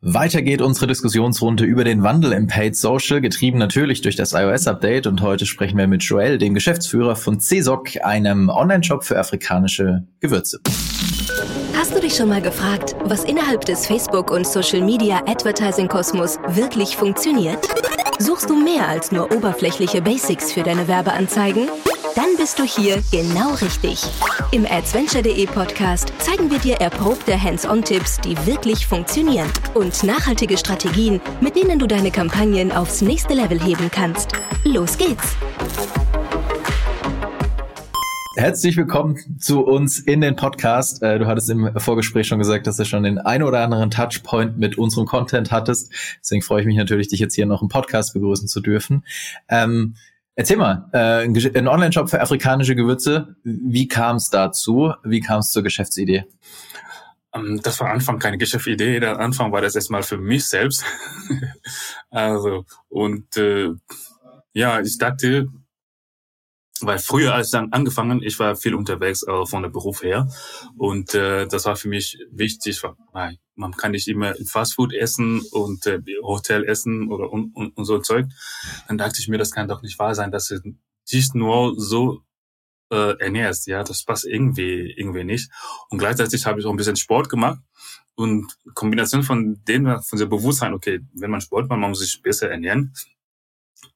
Weiter geht unsere Diskussionsrunde über den Wandel im Paid Social, getrieben natürlich durch das iOS-Update. Und heute sprechen wir mit Joel, dem Geschäftsführer von CSOC, einem Online-Shop für afrikanische Gewürze. Hast du dich schon mal gefragt, was innerhalb des Facebook- und Social-Media-Advertising-Kosmos wirklich funktioniert? Suchst du mehr als nur oberflächliche Basics für deine Werbeanzeigen? Dann bist du hier genau richtig. Im adventure.de Podcast zeigen wir dir erprobte Hands-on-Tipps, die wirklich funktionieren und nachhaltige Strategien, mit denen du deine Kampagnen aufs nächste Level heben kannst. Los geht's! Herzlich willkommen zu uns in den Podcast. Äh, du hattest im Vorgespräch schon gesagt, dass du schon den ein oder anderen Touchpoint mit unserem Content hattest. Deswegen freue ich mich natürlich, dich jetzt hier noch im Podcast begrüßen zu dürfen. Ähm, Erzähl mal, äh, ein Online-Shop für afrikanische Gewürze, wie kam es dazu? Wie kam es zur Geschäftsidee? Ähm, das war Anfang keine Geschäftsidee. Der Anfang war das erstmal für mich selbst. also, und äh, ja, ich dachte, weil früher als dann angefangen, ich war viel unterwegs äh, von der Beruf her und äh, das war für mich wichtig. Weil man kann nicht immer Fastfood essen und äh, Hotel essen oder und, und, und so Zeug. Dann dachte ich mir, das kann doch nicht wahr sein, dass du dich nur so äh, ernährst. Ja, das passt irgendwie irgendwie nicht. Und gleichzeitig habe ich auch ein bisschen Sport gemacht und Kombination von dem, von der Bewusstsein, okay, wenn man Sport macht, man muss sich besser ernähren.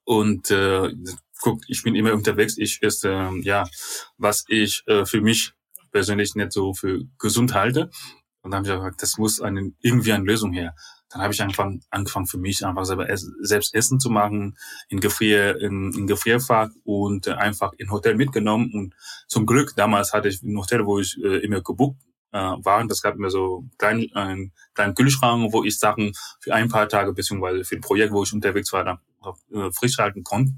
Und äh, guck, ich bin immer unterwegs, ich esse, äh, ja, was ich äh, für mich persönlich nicht so für gesund halte. Und dann habe ich gesagt, das muss eine, irgendwie eine Lösung her. Dann habe ich angefangen, angefangen für mich einfach selber selbst Essen zu machen, in Gefrier, in, in Gefrierfach und äh, einfach in Hotel mitgenommen. Und zum Glück, damals hatte ich ein Hotel, wo ich äh, immer gebucht äh, war. Das gab mir so kleinen, einen kleinen Kühlschrank, wo ich Sachen für ein paar Tage beziehungsweise für ein Projekt, wo ich unterwegs war, dann äh, frisch halten konnte.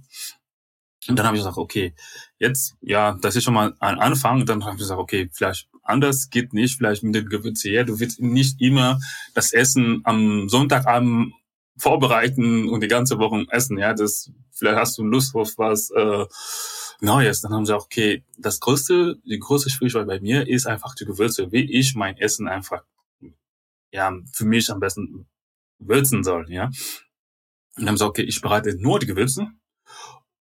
Und dann habe ich gesagt, okay, jetzt, ja, das ist schon mal ein Anfang. Dann habe ich gesagt, okay, vielleicht anders geht nicht, vielleicht mit den Gewürzen her. Du willst nicht immer das Essen am Sonntagabend vorbereiten und die ganze Woche essen. Ja, das vielleicht hast du Lust auf was äh, Neues. Dann haben sie auch, okay, das größte, die größte Schwierigkeit bei mir ist einfach die Gewürze, wie ich mein Essen einfach ja für mich am besten würzen soll. Ja, und dann haben sie, okay, ich bereite nur die Gewürze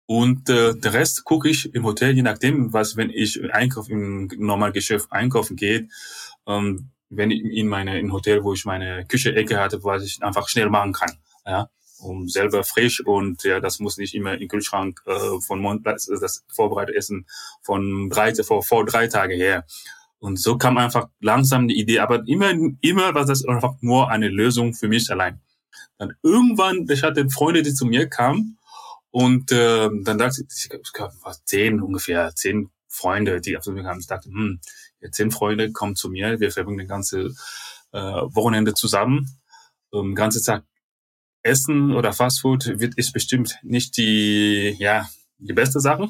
und äh, der Rest gucke ich im Hotel, je nachdem, was, wenn ich einkaufen, im normalen Geschäft einkaufen gehe, ähm, wenn ich in meine, im Hotel, wo ich meine Küche-Ecke hatte, was ich einfach schnell machen kann. Ja, um selber frisch und ja, das muss nicht immer im Kühlschrank äh, von Mondplatz, das vorbereitete Essen von drei, vor, vor drei Tage her. Und so kam einfach langsam die Idee, aber immer, immer war das einfach nur eine Lösung für mich allein. Dann irgendwann, ich hatte Freunde, die zu mir kamen und äh, dann dachte ich, ich gab zehn ungefähr, zehn Freunde, die auf mich kamen. Ich dachte, hm, zehn Freunde kommen zu mir, wir verbringen den ganze äh, Wochenende zusammen. Um, ganze Tag Essen oder Fastfood wird ist bestimmt nicht die, ja, die beste Sache,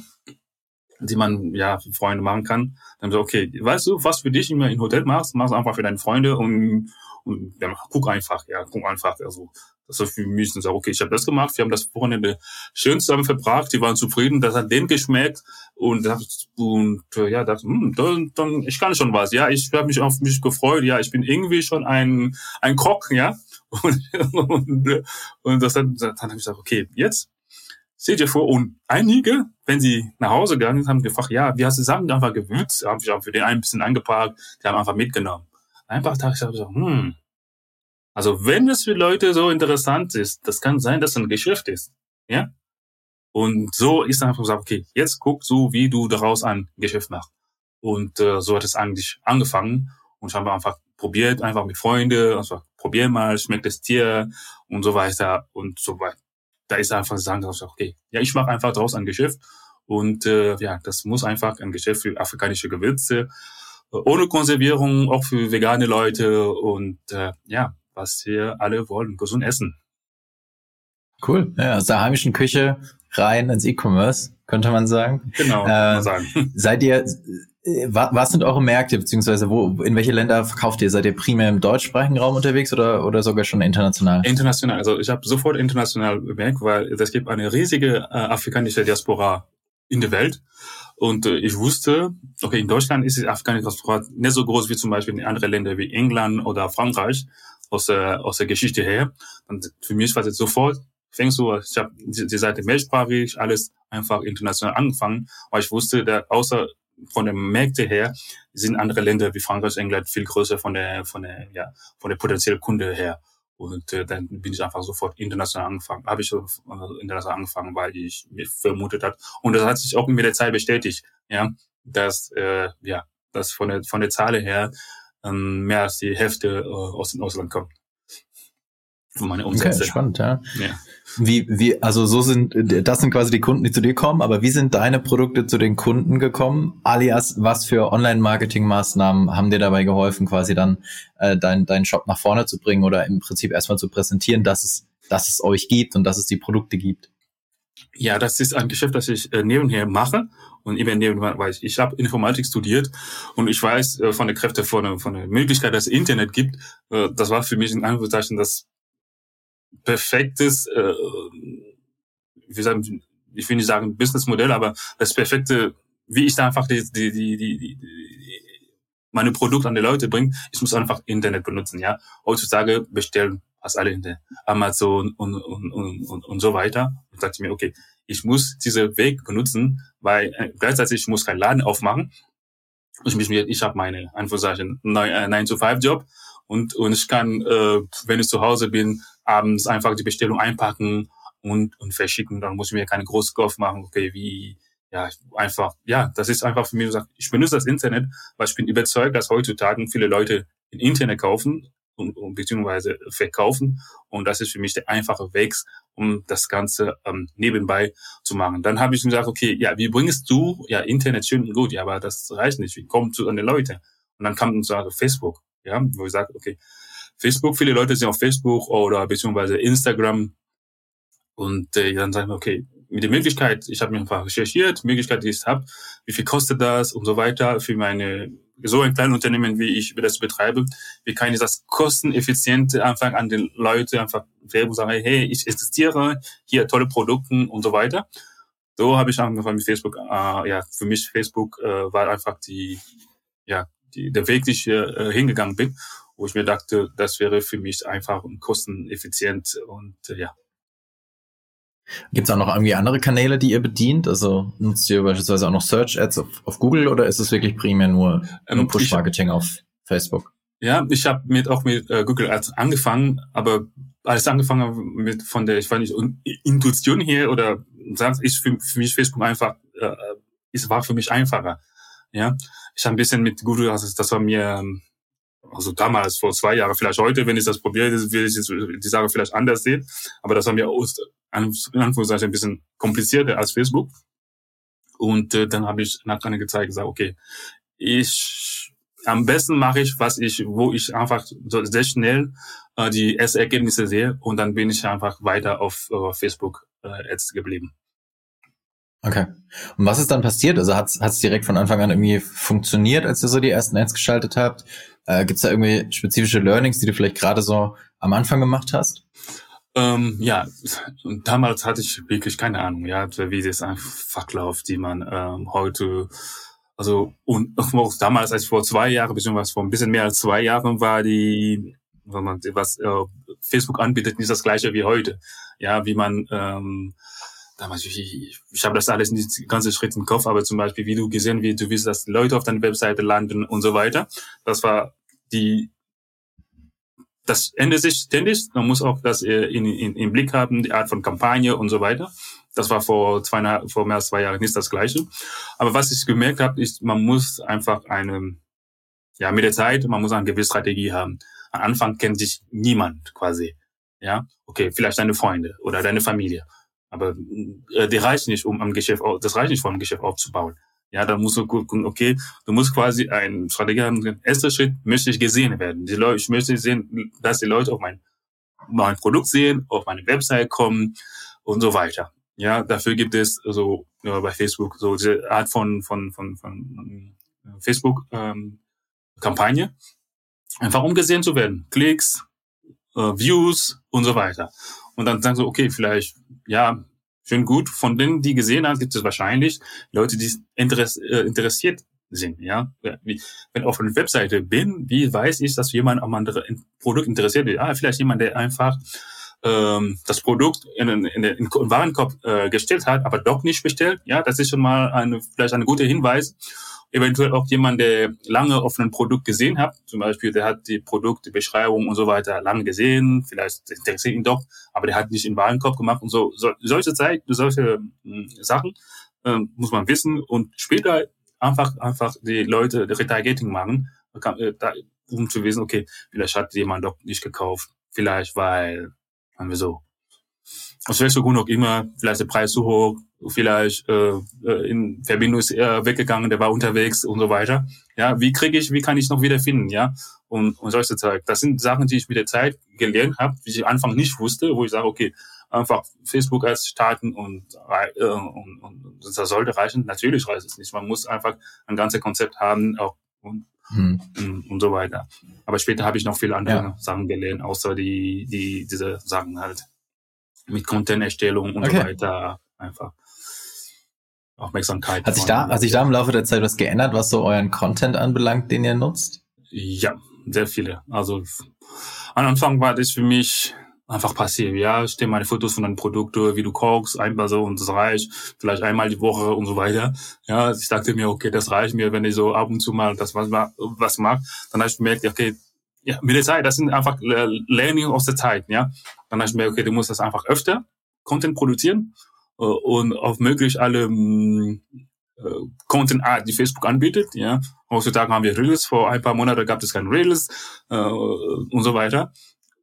die man ja für Freunde machen kann. Dann so, okay, weißt du, was für dich immer im Hotel machst, machst einfach für deine Freunde und, und ja, guck einfach, ja, guck einfach. Also das war für mich und sage, okay, ich habe das gemacht, wir haben das Wochenende schön zusammen verbracht, die waren zufrieden, das hat denen geschmeckt und, und äh, ja, dachte, hm, dann, dann, ich kann schon was, ja, ich habe mich auf mich gefreut, ja, ich bin irgendwie schon ein ein Koch, ja, und, und, und das dann, dann habe ich gesagt, okay, jetzt seht ihr vor und einige, wenn sie nach Hause gegangen sind, haben gefragt, ja, wie hast du Sachen einfach gewürzt, habe ich auch für den einen ein bisschen angepackt, die haben einfach mitgenommen. Einfach dachte ich, so, hm, also wenn es für Leute so interessant ist, das kann sein, dass es ein Geschäft ist. Ja? Und so ist einfach gesagt, okay, jetzt guck so, wie du daraus ein Geschäft machst. Und äh, so hat es eigentlich angefangen. Und ich habe einfach probiert, einfach mit Freunden, also probier mal, schmeckt das Tier und so weiter und so weiter. Da ist einfach sagen, okay, ja, ich mache einfach daraus ein Geschäft. Und äh, ja, das muss einfach ein Geschäft für afrikanische Gewürze, ohne Konservierung, auch für vegane Leute. Und äh, ja, was wir alle wollen, gesund essen. Cool. Ja, aus der heimischen Küche rein ins E-Commerce, könnte man sagen. Genau, äh, kann man sagen. Seid ihr, äh, was sind eure Märkte, beziehungsweise wo, in welche Länder verkauft ihr? Seid ihr primär im deutschsprachigen Raum unterwegs oder, oder sogar schon international? International. Also ich habe sofort international bemerkt, weil es gibt eine riesige äh, afrikanische Diaspora in der Welt. Und äh, ich wusste, okay, in Deutschland ist die afrikanische Diaspora nicht so groß wie zum Beispiel in anderen Ländern wie England oder Frankreich. Aus der, aus der Geschichte her. Und für mich war es jetzt sofort, fängst du, ich habe die, die Seite mehrsprachig, alles einfach international angefangen, weil ich wusste, der, außer von den Märkte her sind andere Länder wie Frankreich, England viel größer von der, von der, ja, von der potenziellen Kunde her. Und äh, dann bin ich einfach sofort international angefangen. Habe ich so äh, international angefangen, weil ich mir vermutet hat. Und das hat sich auch mit der Zeit bestätigt, ja, dass äh, ja, dass von der von der Zahl her ähm, mehr als die Hälfte äh, aus dem Ausland kommt. Von meiner Umsätze. Okay, spannend, ja. ja. Wie, wie, also so sind, das sind quasi die Kunden, die zu dir kommen, aber wie sind deine Produkte zu den Kunden gekommen? Alias, was für Online-Marketing-Maßnahmen haben dir dabei geholfen, quasi dann äh, deinen dein Shop nach vorne zu bringen oder im Prinzip erstmal zu präsentieren, dass es, dass es euch gibt und dass es die Produkte gibt? Ja, das ist ein Geschäft, das ich äh, nebenher mache und eben nebenher, weil ich, ich habe Informatik studiert und ich weiß äh, von der Kräfte, von der, von der Möglichkeit, dass es Internet gibt. Äh, das war für mich in Anführungszeichen das perfektes, äh, wie sagen, ich will nicht sagen Businessmodell, aber das perfekte, wie ich da einfach die, die, die, die, die, meine Produkte an die Leute bringe. Ich muss einfach Internet benutzen, ja. Heutzutage bestellen fast alle in der Amazon und, und, und, und, und so weiter. Und sagte mir, okay, ich muss diesen Weg benutzen, weil äh, gleichzeitig ich muss keinen Laden aufmachen. Ich, mich, ich habe meine Anführungszeichen 9-to-5-Job und, und ich kann, äh, wenn ich zu Hause bin, abends einfach die Bestellung einpacken und, und verschicken. Dann muss ich mir keine große Kopf machen, okay, wie, ja, einfach, ja, das ist einfach für mich ich benutze das Internet, weil ich bin überzeugt, dass heutzutage viele Leute im Internet kaufen und, und beziehungsweise verkaufen. Und das ist für mich der einfache Weg, um das Ganze ähm, nebenbei zu machen. Dann habe ich gesagt, okay, ja, wie bringst du ja Internet schön und gut, ja, aber das reicht nicht. Wie kommst du an die Leute? Und dann kam uns so Facebook, ja, wo ich sage, okay, Facebook, viele Leute sind auf Facebook oder beziehungsweise Instagram. Und äh, dann sagen wir, okay, mit der Möglichkeit, ich habe mir einfach recherchiert, Möglichkeit, die ich habe, wie viel kostet das und so weiter für meine so ein kleines Unternehmen, wie ich das betreibe, wie kann ich das kosteneffizient einfach an die Leute einfach Werbung sagen, hey, ich existiere, hier tolle Produkte und so weiter. So habe ich angefangen mit Facebook. Äh, ja, für mich Facebook äh, war einfach die, ja, die, der Weg, den ich äh, hingegangen bin wo ich mir dachte, das wäre für mich einfach und kosteneffizient und äh, ja. Gibt es auch noch irgendwie andere Kanäle, die ihr bedient? Also nutzt ihr beispielsweise auch noch Search Ads auf, auf Google oder ist es wirklich primär nur, nur ähm, Push-Marketing auf Facebook? Ja, ich habe mit auch mit äh, Google Ads angefangen, aber als angefangen mit von der, ich weiß nicht, Intuition hier oder sagt, ist für, für mich Facebook einfach, äh, es war für mich einfacher. Ja, ich habe ein bisschen mit Google, also das war mir ähm, also damals, vor zwei Jahren, vielleicht heute, wenn ich das probiere, will ich die Sache vielleicht anders sehen. Aber das war mir in Anführungszeichen ein bisschen komplizierter als Facebook. Und äh, dann habe ich nach einer gezeigt, gesagt, okay, ich am besten mache ich, was ich, wo ich einfach so sehr schnell äh, die ersten Ergebnisse sehe und dann bin ich einfach weiter auf äh, Facebook äh, Ads geblieben. Okay. Und was ist dann passiert? Also hat es direkt von Anfang an irgendwie funktioniert, als ihr so die ersten Ads geschaltet habt? Äh, Gibt es da irgendwie spezifische Learnings, die du vielleicht gerade so am Anfang gemacht hast? Ähm, ja, damals hatte ich wirklich keine Ahnung, ja, wie das einfach läuft, die man ähm, heute, also und auch damals, als vor zwei Jahren, beziehungsweise vor ein bisschen mehr als zwei Jahren war die, wenn man was äh, Facebook anbietet, nicht das gleiche wie heute. Ja, wie man ähm, damals, ich, ich, habe das alles nicht die ganze Schritt im Kopf, aber zum Beispiel, wie du gesehen, wie du willst, dass Leute auf deiner Webseite landen und so weiter. Das war die, das ändert sich ständig. Man muss auch das äh, in, in, im Blick haben, die Art von Kampagne und so weiter. Das war vor zwei, vor mehr als zwei Jahren nicht das Gleiche. Aber was ich gemerkt habe, ist, man muss einfach eine, ja, mit der Zeit, man muss eine gewisse Strategie haben. Am Anfang kennt sich niemand quasi. Ja, okay, vielleicht deine Freunde oder deine Familie. Aber äh, die reicht nicht, um am Geschäft, das reicht nicht, um ein Geschäft aufzubauen. Ja, da musst du gucken, okay, du musst quasi ein Strategie haben. Erster Schritt möchte ich gesehen werden. Die Leute, ich möchte sehen, dass die Leute auf mein, mein Produkt sehen, auf meine Website kommen und so weiter. Ja, dafür gibt es so ja, bei Facebook so diese Art von von von, von Facebook ähm, Kampagne, einfach um gesehen zu werden, Klicks, äh, Views und so weiter. Und dann sagen so, okay, vielleicht, ja, schön gut. Von denen, die gesehen haben, gibt es wahrscheinlich Leute, die äh, interessiert sind. Ja, wenn ich auf einer Webseite bin, wie weiß ich, dass jemand am anderen Produkt interessiert ist? Ah, vielleicht jemand, der einfach ähm, das Produkt in, in, in den Warenkorb äh, gestellt hat, aber doch nicht bestellt. Ja, das ist schon mal eine, vielleicht ein guter Hinweis. Eventuell auch jemand, der lange auf einem Produkt gesehen hat, zum Beispiel, der hat die Produktbeschreibung und so weiter lange gesehen, vielleicht interessiert ihn doch, aber der hat nicht in Warenkorb gemacht und so. so solche Zeit, solche mh, hm, Sachen äh, muss man wissen und später einfach einfach die Leute Retargeting machen, äh, um zu wissen, okay, vielleicht hat jemand doch nicht gekauft, vielleicht weil haben wir so. Aus welchem Grund auch immer, vielleicht der Preis zu hoch, vielleicht äh, äh, in Verbindung ist er weggegangen, der war unterwegs und so weiter. Ja, wie kriege ich, wie kann ich noch wieder finden, ja? Und, und solche Zeug. Das sind Sachen, die ich mit der Zeit gelernt habe, die ich am Anfang nicht wusste, wo ich sage, okay, einfach Facebook als starten und, äh, und, und das sollte reichen. Natürlich reicht es nicht. Man muss einfach ein ganzes Konzept haben, auch und hm. und so weiter. Aber später habe ich noch viele andere ja. Sachen gelernt, außer die, die, diese Sachen halt mit Content-Erstellung und okay. so weiter einfach. Aufmerksamkeit. Hat sich da, hat sich da im Laufe der Zeit was geändert, was so euren Content anbelangt, den ihr nutzt? Ja, sehr viele. Also am Anfang war das für mich einfach passiv. Ja, ich stelle meine Fotos von deinen Produkten, wie du kochst, einmal so und das reicht. Vielleicht einmal die Woche und so weiter. Ja, ich dachte mir, okay, das reicht mir, wenn ich so ab und zu mal das was, was mag. Dann habe ich gemerkt, okay, ja, mit der Zeit, das sind einfach Learning aus der Zeit, ja. Dann habe ich mir, okay, du musst das einfach öfter Content produzieren und auf möglich alle mm, äh, Content Art, die Facebook anbietet, ja. Heutzutage haben wir Reels, vor ein paar Monaten gab es kein Reels äh, und so weiter.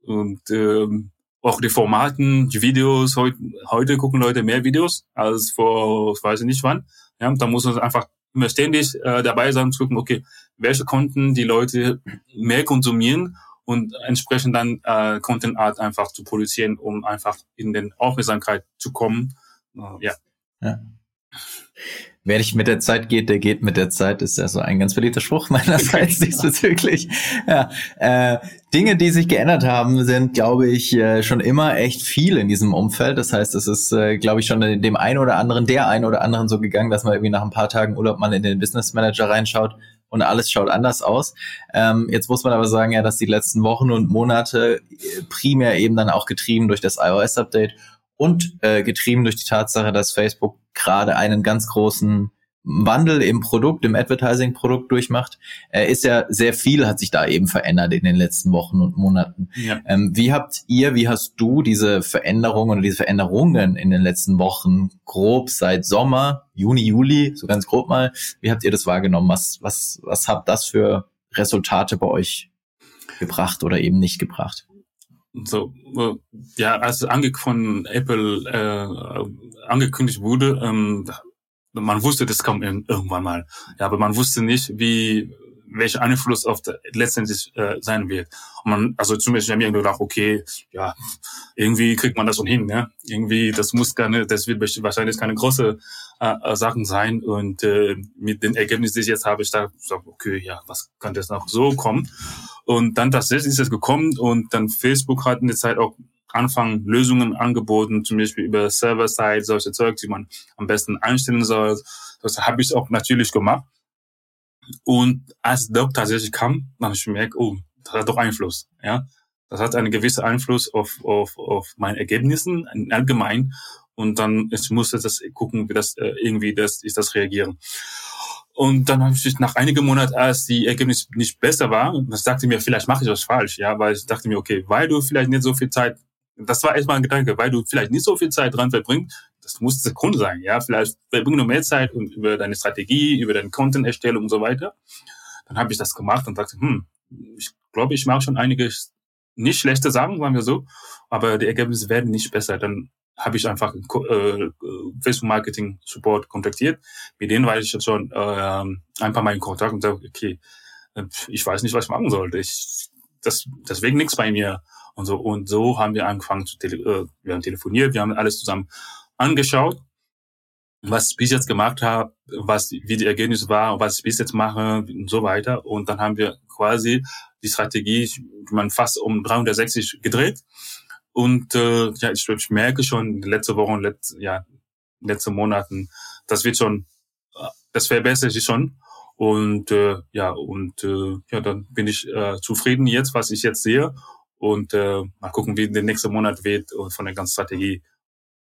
Und ähm, auch die Formaten, die Videos, heute, heute gucken Leute mehr Videos als vor, ich weiß nicht wann. Ja, da muss man einfach immer ständig äh, dabei sein und gucken, okay, welche Konten die Leute mehr konsumieren und entsprechend dann äh, Content Art einfach zu produzieren, um einfach in den Aufmerksamkeit zu kommen. Äh, ja. ja. Wer nicht mit der Zeit geht, der geht mit der Zeit, ist ja so ein ganz beliebter Spruch meinerseits diesbezüglich. Ja, äh, Dinge, die sich geändert haben, sind, glaube ich, äh, schon immer echt viel in diesem Umfeld. Das heißt, es ist, äh, glaube ich, schon dem einen oder anderen, der einen oder anderen so gegangen, dass man irgendwie nach ein paar Tagen Urlaub mal in den Business Manager reinschaut und alles schaut anders aus. Ähm, jetzt muss man aber sagen, ja, dass die letzten Wochen und Monate äh, primär eben dann auch getrieben durch das iOS-Update und äh, getrieben durch die Tatsache, dass Facebook gerade einen ganz großen Wandel im Produkt, im Advertising-Produkt durchmacht, äh, ist ja sehr viel hat sich da eben verändert in den letzten Wochen und Monaten. Ja. Ähm, wie habt ihr, wie hast du diese Veränderungen oder diese Veränderungen in den letzten Wochen grob seit Sommer, Juni, Juli, so ganz grob mal, wie habt ihr das wahrgenommen? Was, was, was habt das für Resultate bei euch gebracht oder eben nicht gebracht? So äh, ja als ange von Apple äh, angekündigt wurde ähm, man wusste das kommt irgendwann mal. Ja aber man wusste nicht wie welcher Einfluss auf der, letztendlich äh, sein wird. Und man also zumindest haben wir gedacht okay ja irgendwie kriegt man das schon hin ne? Irgendwie das muss keine das wird wahrscheinlich keine große äh, Sachen sein. Und äh, mit den Ergebnissen die ich jetzt habe ich da gesagt okay ja was kann das noch so kommen und dann tatsächlich ist es gekommen und dann Facebook hat in der Zeit auch anfangen Lösungen angeboten, zum Beispiel über Server-Side, solche Zeug, die man am besten einstellen soll. Das habe ich auch natürlich gemacht. Und als das tatsächlich kam, dann habe ich gemerkt, oh, das hat doch Einfluss, ja. Das hat einen gewissen Einfluss auf, auf, auf meine Ergebnissen allgemein. Und dann ich musste das gucken, wie das äh, irgendwie das, ich das reagieren. Und dann habe ich nach einigen Monaten, als die Ergebnisse nicht besser war, das sagte mir, vielleicht mache ich was falsch, ja, weil ich dachte mir, okay, weil du vielleicht nicht so viel Zeit, das war erstmal ein Gedanke, weil du vielleicht nicht so viel Zeit dran verbringst, das muss der Grund sein, ja, vielleicht verbring du mehr Zeit über deine Strategie, über deine Content-Erstellung und so weiter. Dann habe ich das gemacht und dachte, hm, ich glaube, ich mache schon einige nicht schlechte Sachen, sagen wir so, aber die Ergebnisse werden nicht besser. Dann habe ich einfach äh, Facebook Marketing Support kontaktiert. Mit denen war ich jetzt schon äh, ein paar Mal in Kontakt und sage, okay, äh, ich weiß nicht, was ich machen sollte. Ich, das, deswegen nichts bei mir und so. Und so haben wir angefangen zu tele äh, wir haben telefoniert, wir haben alles zusammen angeschaut, was ich bis jetzt gemacht habe, was wie die Ergebnisse war, was ich bis jetzt mache und so weiter. Und dann haben wir quasi die Strategie, man fast um 360 gedreht und äh, ja, ich, ich merke schon letzte Woche und letzte, ja, letzte Monaten, das wird schon, das verbessert sich schon. Und äh, ja, und äh, ja, dann bin ich äh, zufrieden jetzt, was ich jetzt sehe. Und äh, mal gucken, wie der nächste Monat wird und von der ganzen Strategie,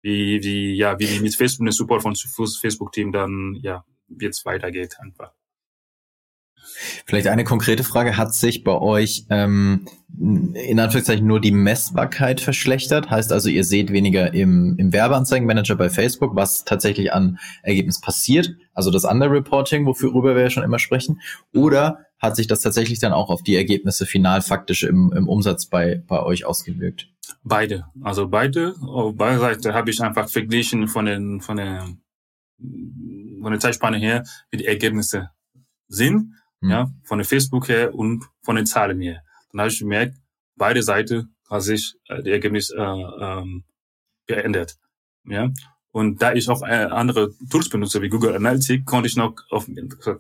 wie, wie, ja, wie mit Facebook, den Support von Facebook-Team dann, ja, jetzt weitergeht einfach. Vielleicht eine konkrete Frage. Hat sich bei euch ähm, in Anführungszeichen nur die Messbarkeit verschlechtert? Heißt also, ihr seht weniger im, im Werbeanzeigenmanager bei Facebook, was tatsächlich an Ergebnis passiert, also das Underreporting, wofür wir ja schon immer sprechen, oder hat sich das tatsächlich dann auch auf die Ergebnisse final faktisch im, im Umsatz bei, bei euch ausgewirkt? Beide. Also beide. Auf beide Seiten habe ich einfach verglichen von den, von den, von der Zeitspanne her, wie die Ergebnisse sind mhm. ja, von der Facebook her und von den Zahlen her. Dann habe ich gemerkt, beide Seiten hat sich äh, die Ergebnis äh, ähm, geändert. Ja. Und da ich auch äh, andere Tools benutze wie Google Analytics, konnte ich noch auf,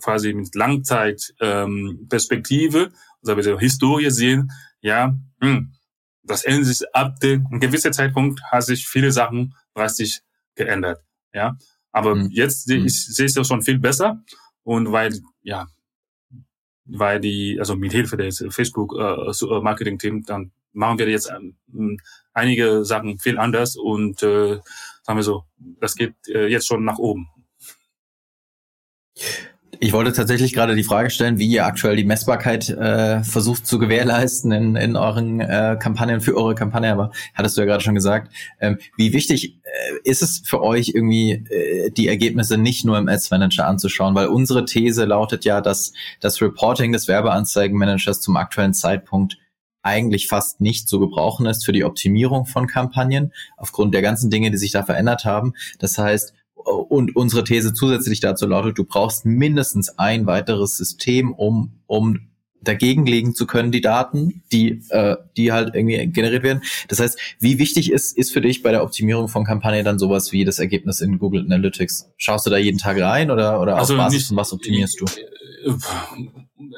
quasi mit Langzeit ähm, also Historie sehen, ja, hm, das ändert sich ab dem ein gewisser Zeitpunkt hat sich viele Sachen drastisch geändert. Ja. Aber mhm. jetzt sehe hm. ich sehe es ja schon viel besser. Und weil, ja, weil die, also mit Hilfe des Facebook äh, äh, Marketing Team, dann machen wir jetzt ähm, einige Sachen viel anders und äh, sagen wir so, das geht äh, jetzt schon nach oben. Ich wollte tatsächlich gerade die Frage stellen, wie ihr aktuell die Messbarkeit äh, versucht zu gewährleisten in, in euren äh, Kampagnen, für eure Kampagne, aber hattest du ja gerade schon gesagt. Ähm, wie wichtig äh, ist es für euch irgendwie, äh, die Ergebnisse nicht nur im Ads Manager anzuschauen? Weil unsere These lautet ja, dass das Reporting des Werbeanzeigenmanagers zum aktuellen Zeitpunkt eigentlich fast nicht zu gebrauchen ist für die Optimierung von Kampagnen, aufgrund der ganzen Dinge, die sich da verändert haben. Das heißt, und unsere These zusätzlich dazu lautet, du brauchst mindestens ein weiteres System, um, um dagegen legen zu können, die Daten, die, äh, die halt irgendwie generiert werden. Das heißt, wie wichtig ist, ist für dich bei der Optimierung von Kampagnen dann sowas wie das Ergebnis in Google Analytics? Schaust du da jeden Tag rein oder, oder also auf Basis nicht, von was optimierst du?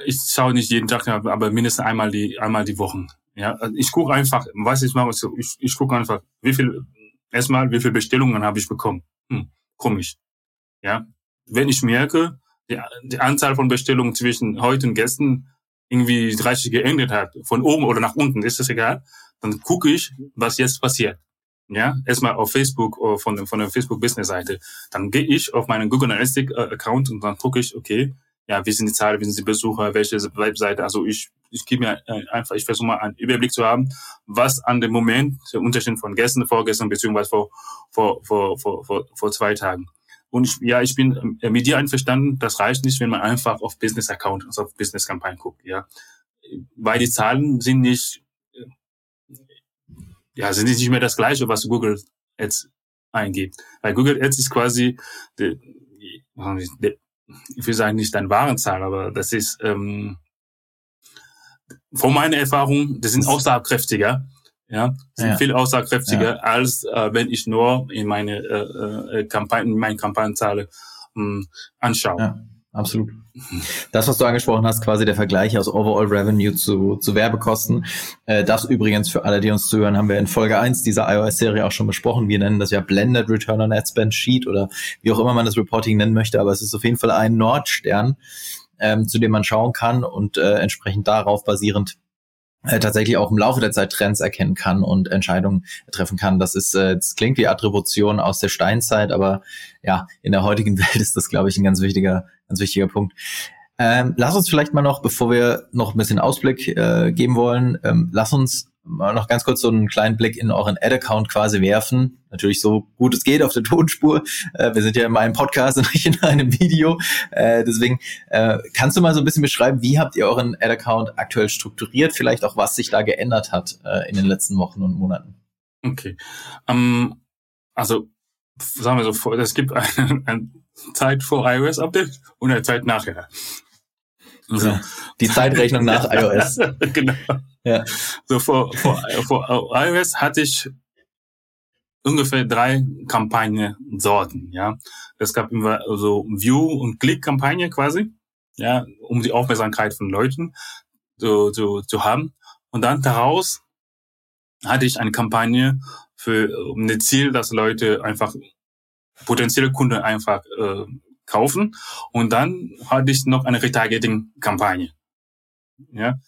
Ich schaue nicht jeden Tag, aber mindestens einmal die, einmal die Wochen. Ja, ich gucke einfach, was ich mache, ich, ich gucke einfach, wie viel, erstmal, wie viele Bestellungen habe ich bekommen. Hm komisch. Ja, wenn ich merke, die, die Anzahl von Bestellungen zwischen heute und gestern irgendwie 30 geändert hat, von oben oder nach unten, ist das egal, dann gucke ich, was jetzt passiert. Ja, erstmal auf Facebook von, von der Facebook Business Seite. Dann gehe ich auf meinen Google Analytics äh, und dann gucke ich, okay, ja, wie sind die Zahlen, wie sind die Besucher, welche Webseite. Also ich, ich gebe mir äh, einfach, ich versuche mal einen Überblick zu haben, was an dem Moment der Unterschied von gestern, vorgestern beziehungsweise vor, vor, vor, vor, vor, vor zwei Tagen. Und ich, ja, ich bin äh, mit dir einverstanden, das reicht nicht, wenn man einfach auf Business Account, also auf Business Kampagnen guckt, ja. Weil die Zahlen sind nicht, äh, ja, sind nicht mehr das gleiche, was Google Ads eingibt. Weil Google Ads ist quasi, die, die, ich will sagen, nicht ein Warenzahl, aber das ist ähm, von meiner Erfahrung, das sind aussagekräftiger, ja, sind ja. viel aussagekräftiger, ja. als äh, wenn ich nur in meine äh, äh, Kampagnen, meine Kampagnenzahl ähm, anschaue. Ja absolut. Das, was du angesprochen hast, quasi der Vergleich aus Overall Revenue zu, zu Werbekosten. Äh, das übrigens für alle, die uns zuhören, haben wir in Folge 1 dieser iOS-Serie auch schon besprochen. Wir nennen das ja Blended Return on Ad Spend Sheet oder wie auch immer man das Reporting nennen möchte, aber es ist auf jeden Fall ein Nordstern, ähm, zu dem man schauen kann und äh, entsprechend darauf basierend äh, tatsächlich auch im Laufe der Zeit Trends erkennen kann und Entscheidungen treffen kann. Das ist, äh, das klingt wie Attribution aus der Steinzeit, aber ja, in der heutigen Welt ist das, glaube ich, ein ganz wichtiger, ganz wichtiger Punkt. Ähm, lass uns vielleicht mal noch, bevor wir noch ein bisschen Ausblick äh, geben wollen, ähm, lass uns mal noch ganz kurz so einen kleinen Blick in euren Ad-Account quasi werfen. Natürlich so gut es geht auf der Tonspur. Äh, wir sind ja in einem Podcast und nicht in einem Video. Äh, deswegen äh, kannst du mal so ein bisschen beschreiben, wie habt ihr euren Ad-Account aktuell strukturiert? Vielleicht auch, was sich da geändert hat äh, in den letzten Wochen und Monaten. Okay. Um, ähm, also sagen wir so, es gibt eine, eine Zeit vor iOS-Update und eine Zeit nachher. Also, die Zeitrechnung nach iOS. genau. Ja. So vor, vor, vor iOS hatte ich ungefähr drei Kampagnensorten, ja. Es gab immer so View- und Click-Kampagne quasi, ja, um die Aufmerksamkeit von Leuten zu, zu, zu haben. Und dann daraus hatte ich eine Kampagne für um ein Ziel, dass Leute einfach potenzielle Kunden einfach äh, kaufen. Und dann hatte ich noch eine Retargeting-Kampagne. Ja.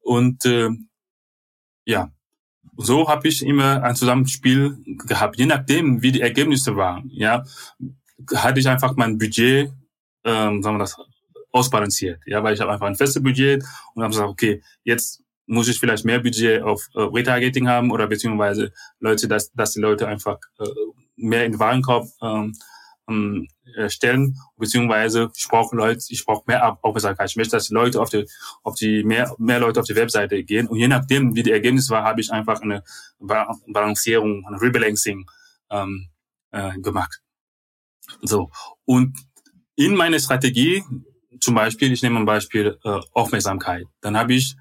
Und äh, ja, so habe ich immer ein Zusammenspiel gehabt. Je nachdem, wie die Ergebnisse waren, ja, hatte ich einfach mein Budget, ähm, sagen wir das, ausbalanciert. Ja, weil ich habe einfach ein festes Budget und habe gesagt, okay, jetzt muss ich vielleicht mehr Budget auf äh, Retargeting haben oder beziehungsweise Leute, dass, dass die Leute einfach äh, mehr in den Warenkorb ähm, ähm, äh, stellen, beziehungsweise ich brauche Leute, ich brauche mehr Aufmerksamkeit. Ich möchte, dass die Leute auf die, auf die mehr, mehr Leute auf die Webseite gehen. Und je nachdem, wie die Ergebnisse war, habe ich einfach eine Balancierung, ein Rebalancing ähm, äh, gemacht. So. Und in meiner Strategie, zum Beispiel, ich nehme ein Beispiel äh, Aufmerksamkeit. Dann habe ich,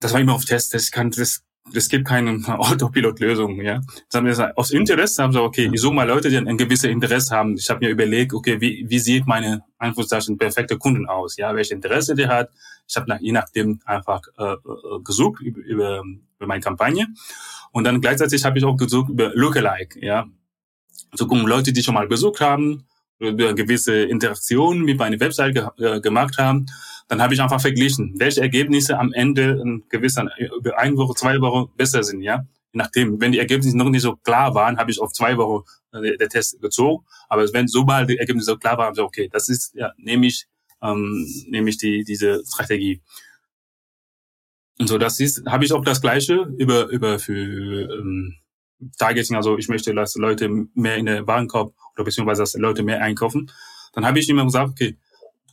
das war immer auf Test, das kann, das es gibt keine Autopilot-Lösung, ja. Das haben wir gesagt, aus Interesse haben sie, okay, ich suche mal Leute, die ein gewisses Interesse haben. Ich habe mir überlegt, okay, wie, wie sieht meine Anführungszeichen perfekte Kunden aus? Ja, welche Interesse der hat. Ich habe nach, je nachdem einfach äh, äh, gesucht über, über, über meine Kampagne. Und dann gleichzeitig habe ich auch gesucht über Lookalike, ja. So gucken Leute, die schon mal besucht haben, über gewisse Interaktionen mit meiner Website ge äh, gemacht haben dann habe ich einfach verglichen, welche Ergebnisse am Ende ein gewisser, über eine Woche, zwei Wochen besser sind, ja. Nachdem, wenn die Ergebnisse noch nicht so klar waren, habe ich auf zwei Wochen äh, der Test gezogen. Aber wenn sobald die Ergebnisse so klar waren, habe ich okay, das ist, ja, nehme ich, ähm, nehme ich die, diese Strategie. Und so, das ist, habe ich auch das Gleiche über, über für, ähm, Targeting, also ich möchte, dass Leute mehr in den Warenkorb oder beziehungsweise dass Leute mehr einkaufen. Dann habe ich immer gesagt, okay,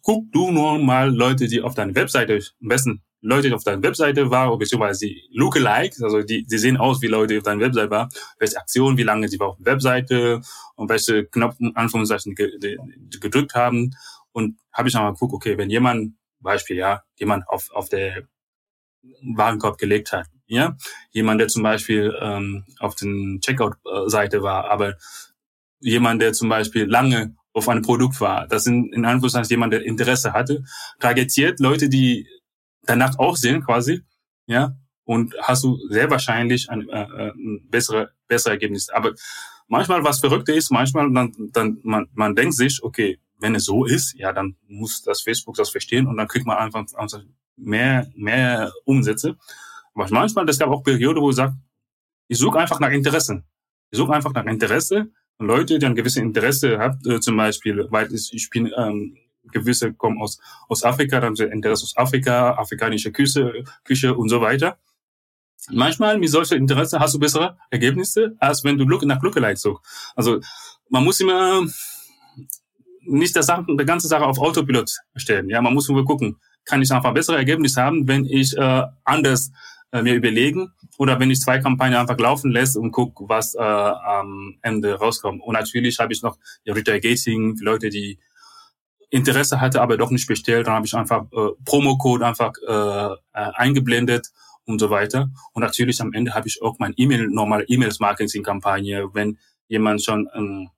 guck du nur mal Leute, die auf deiner Webseite, am besten Leute, die auf deiner Webseite waren, beziehungsweise die Lookalikes, also die, die sehen aus wie Leute, die auf deiner Webseite waren, welche Aktionen, wie lange sie war auf der Webseite und welche Knopf, Anführungszeichen, gedrückt haben. Und habe ich mal geguckt, okay, wenn jemand, Beispiel, ja, jemand auf, auf der Warenkorb gelegt hat, ja, jemand, der zum Beispiel ähm, auf den Checkout-Seite war, aber jemand, der zum Beispiel lange auf einem Produkt war. Das sind in Anführungszeichen jemand, der Interesse hatte, targetiert Leute, die danach auch sehen quasi, ja, und hast du sehr wahrscheinlich ein, äh, äh ein bessere, bessere Ergebnis. Aber manchmal was Verrückte ist, manchmal dann, dann man, man denkt sich, okay, wenn es so ist, ja, dann muss das Facebook das verstehen und dann kriegt man einfach, mehr, mehr Umsätze. Aber manchmal, das gab auch Perioden, wo ich sage, ich suche einfach nach Interesse. Ich suche einfach nach Interesse Leute, die ein gewisses Interesse haben, äh, zum Beispiel, weil ich, bin ähm, gewisse kommen aus aus Afrika, dann haben sie Interesse aus Afrika, afrikanische Küche, Küche und so weiter. Manchmal mit solcher Interesse hast du bessere Ergebnisse, als wenn du nach Lookalike suchst. Also man muss immer nicht Sache, der ganze Sache auf Autopilot stellen. Ja, man muss nur gucken, kann ich einfach bessere Ergebnisse haben, wenn ich äh, anders äh, mir überlegen oder wenn ich zwei Kampagnen einfach laufen lässt und guck, was äh, am Ende rauskommt. Und natürlich habe ich noch ja, Retargeting, Leute, die Interesse hatte, aber doch nicht bestellt. Dann habe ich einfach äh, Promocode einfach äh, äh, eingeblendet und so weiter. Und natürlich am Ende habe ich auch mein E-Mail, normale E-Mails-Marketing-Kampagne, wenn jemand schon ähm,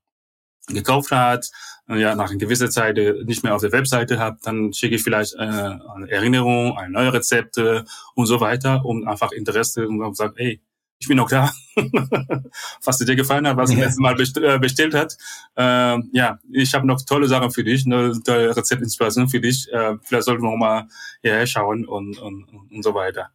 gekauft hat, äh, ja, nach einer gewissen Zeit äh, nicht mehr auf der Webseite hat, dann schicke ich vielleicht äh, eine Erinnerung, eine neue Rezepte und so weiter, um einfach Interesse und um sagen, ey, ich bin noch da, was dir gefallen hat, was du ja. letztes Mal äh, bestellt hat. Äh, ja, ich habe noch tolle Sachen für dich, eine tolle Rezeptinspiration für dich. Äh, vielleicht sollten wir mal hierher schauen und, und, und so weiter.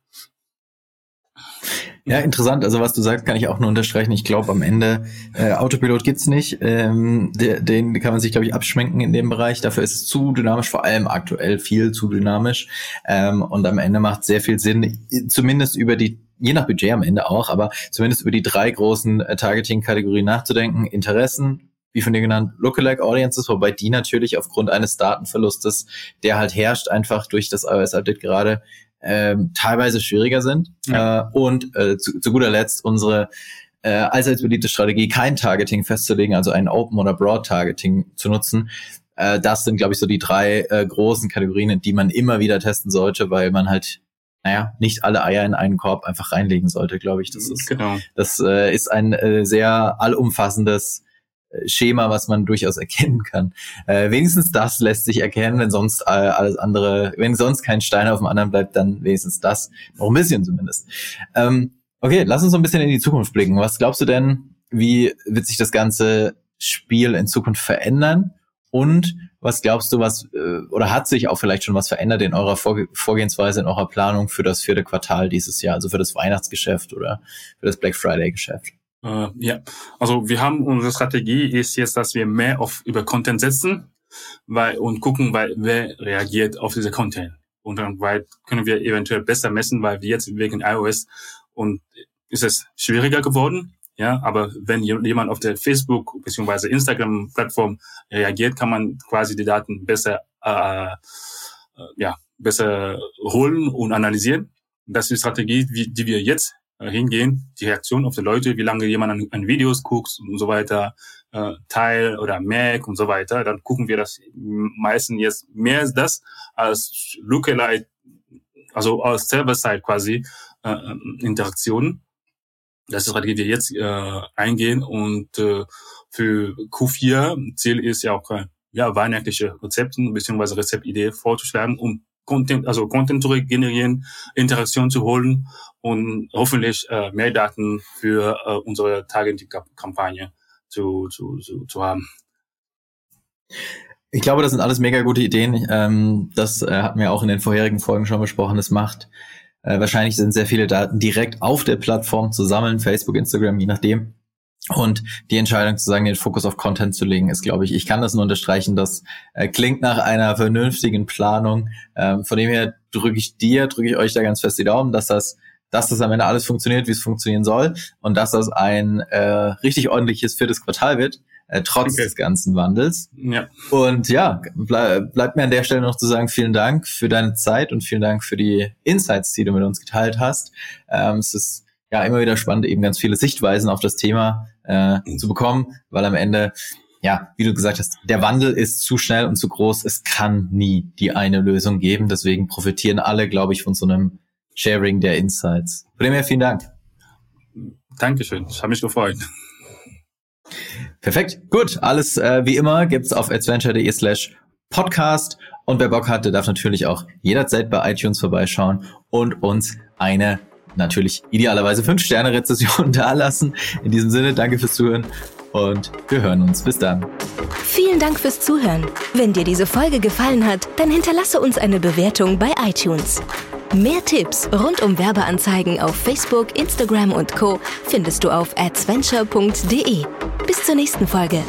Ja, interessant. Also was du sagst, kann ich auch nur unterstreichen. Ich glaube, am Ende äh, Autopilot gibt's nicht. Ähm, der, den kann man sich, glaube ich, abschminken in dem Bereich. Dafür ist es zu dynamisch, vor allem aktuell viel zu dynamisch. Ähm, und am Ende macht sehr viel Sinn, zumindest über die je nach Budget am Ende auch, aber zumindest über die drei großen äh, Targeting-Kategorien nachzudenken. Interessen, wie von dir genannt, Lookalike Audiences, wobei die natürlich aufgrund eines Datenverlustes, der halt herrscht, einfach durch das iOS-Update gerade ähm, teilweise schwieriger sind. Ja. Äh, und äh, zu, zu guter Letzt unsere äh, allseits beliebte Strategie, kein Targeting festzulegen, also ein Open oder Broad Targeting zu nutzen. Äh, das sind, glaube ich, so die drei äh, großen Kategorien, die man immer wieder testen sollte, weil man halt naja, nicht alle Eier in einen Korb einfach reinlegen sollte, glaube ich. Das ist, genau. das äh, ist ein äh, sehr allumfassendes Schema, was man durchaus erkennen kann. Äh, wenigstens das lässt sich erkennen, wenn sonst äh, alles andere, wenn sonst kein Stein auf dem anderen bleibt, dann wenigstens das, noch ein bisschen zumindest. Ähm, okay, lass uns so ein bisschen in die Zukunft blicken. Was glaubst du denn, wie wird sich das Ganze Spiel in Zukunft verändern? Und was glaubst du, was äh, oder hat sich auch vielleicht schon was verändert in eurer Vorgehensweise, in eurer Planung für das vierte Quartal dieses Jahr, also für das Weihnachtsgeschäft oder für das Black Friday Geschäft? Äh, ja, also wir haben unsere Strategie ist jetzt, dass wir mehr auf über Content setzen, weil und gucken, weil wer reagiert auf diese Content und dann weil können wir eventuell besser messen, weil wir jetzt wegen iOS und ist es schwieriger geworden. Ja, aber wenn jemand auf der Facebook bzw. Instagram Plattform reagiert, kann man quasi die Daten besser, äh, äh, ja, besser holen und analysieren. Das ist die Strategie, die wir jetzt äh, hingehen, die Reaktion auf die Leute, wie lange jemand an, an Videos guckt und so weiter, äh, Teil oder Mac und so weiter, dann gucken wir das meistens jetzt mehr das als Lookalike, also als Server-Side quasi äh, ähm, Interaktionen. Das ist Strategie, die wir jetzt äh, eingehen und äh, für Q4 Ziel ist ja auch äh, ja weihnachtliche Rezepten bzw. Rezeptidee vorzuschlagen, um Content, also Content zu generieren, Interaktion zu holen und hoffentlich äh, mehr Daten für äh, unsere Targeting-Kampagne zu, zu, zu, zu haben. Ich glaube, das sind alles mega gute Ideen. Ähm, das äh, hatten wir auch in den vorherigen Folgen schon besprochen. Es macht äh, wahrscheinlich sind sehr viele Daten direkt auf der Plattform zu sammeln, Facebook, Instagram, je nachdem. Und die Entscheidung zu sagen, den Fokus auf Content zu legen, ist, glaube ich, ich kann das nur unterstreichen, das äh, klingt nach einer vernünftigen Planung. Ähm, von dem her drücke ich dir, drücke ich euch da ganz fest die Daumen, dass das, dass das am Ende alles funktioniert, wie es funktionieren soll und dass das ein äh, richtig ordentliches viertes Quartal wird äh, trotz okay. des ganzen Wandels. Ja. Und ja, ble bleibt mir an der Stelle noch zu sagen, vielen Dank für deine Zeit und vielen Dank für die Insights, die du mit uns geteilt hast. Ähm, es ist ja immer wieder spannend, eben ganz viele Sichtweisen auf das Thema äh, zu bekommen, weil am Ende ja, wie du gesagt hast, der Wandel ist zu schnell und zu groß. Es kann nie die eine Lösung geben. Deswegen profitieren alle, glaube ich, von so einem Sharing der Insights. Von dem her vielen Dank. Dankeschön. Ich habe mich gefreut. Perfekt. Gut. Alles äh, wie immer gibt's auf adventure.de slash podcast. Und wer Bock hat, der darf natürlich auch jederzeit bei iTunes vorbeischauen und uns eine natürlich idealerweise 5-Sterne-Rezession dalassen. In diesem Sinne, danke fürs Zuhören und wir hören uns. Bis dann. Vielen Dank fürs Zuhören. Wenn dir diese Folge gefallen hat, dann hinterlasse uns eine Bewertung bei iTunes. Mehr Tipps rund um Werbeanzeigen auf Facebook, Instagram und Co. findest du auf adventure.de. Bis zur nächsten Folge.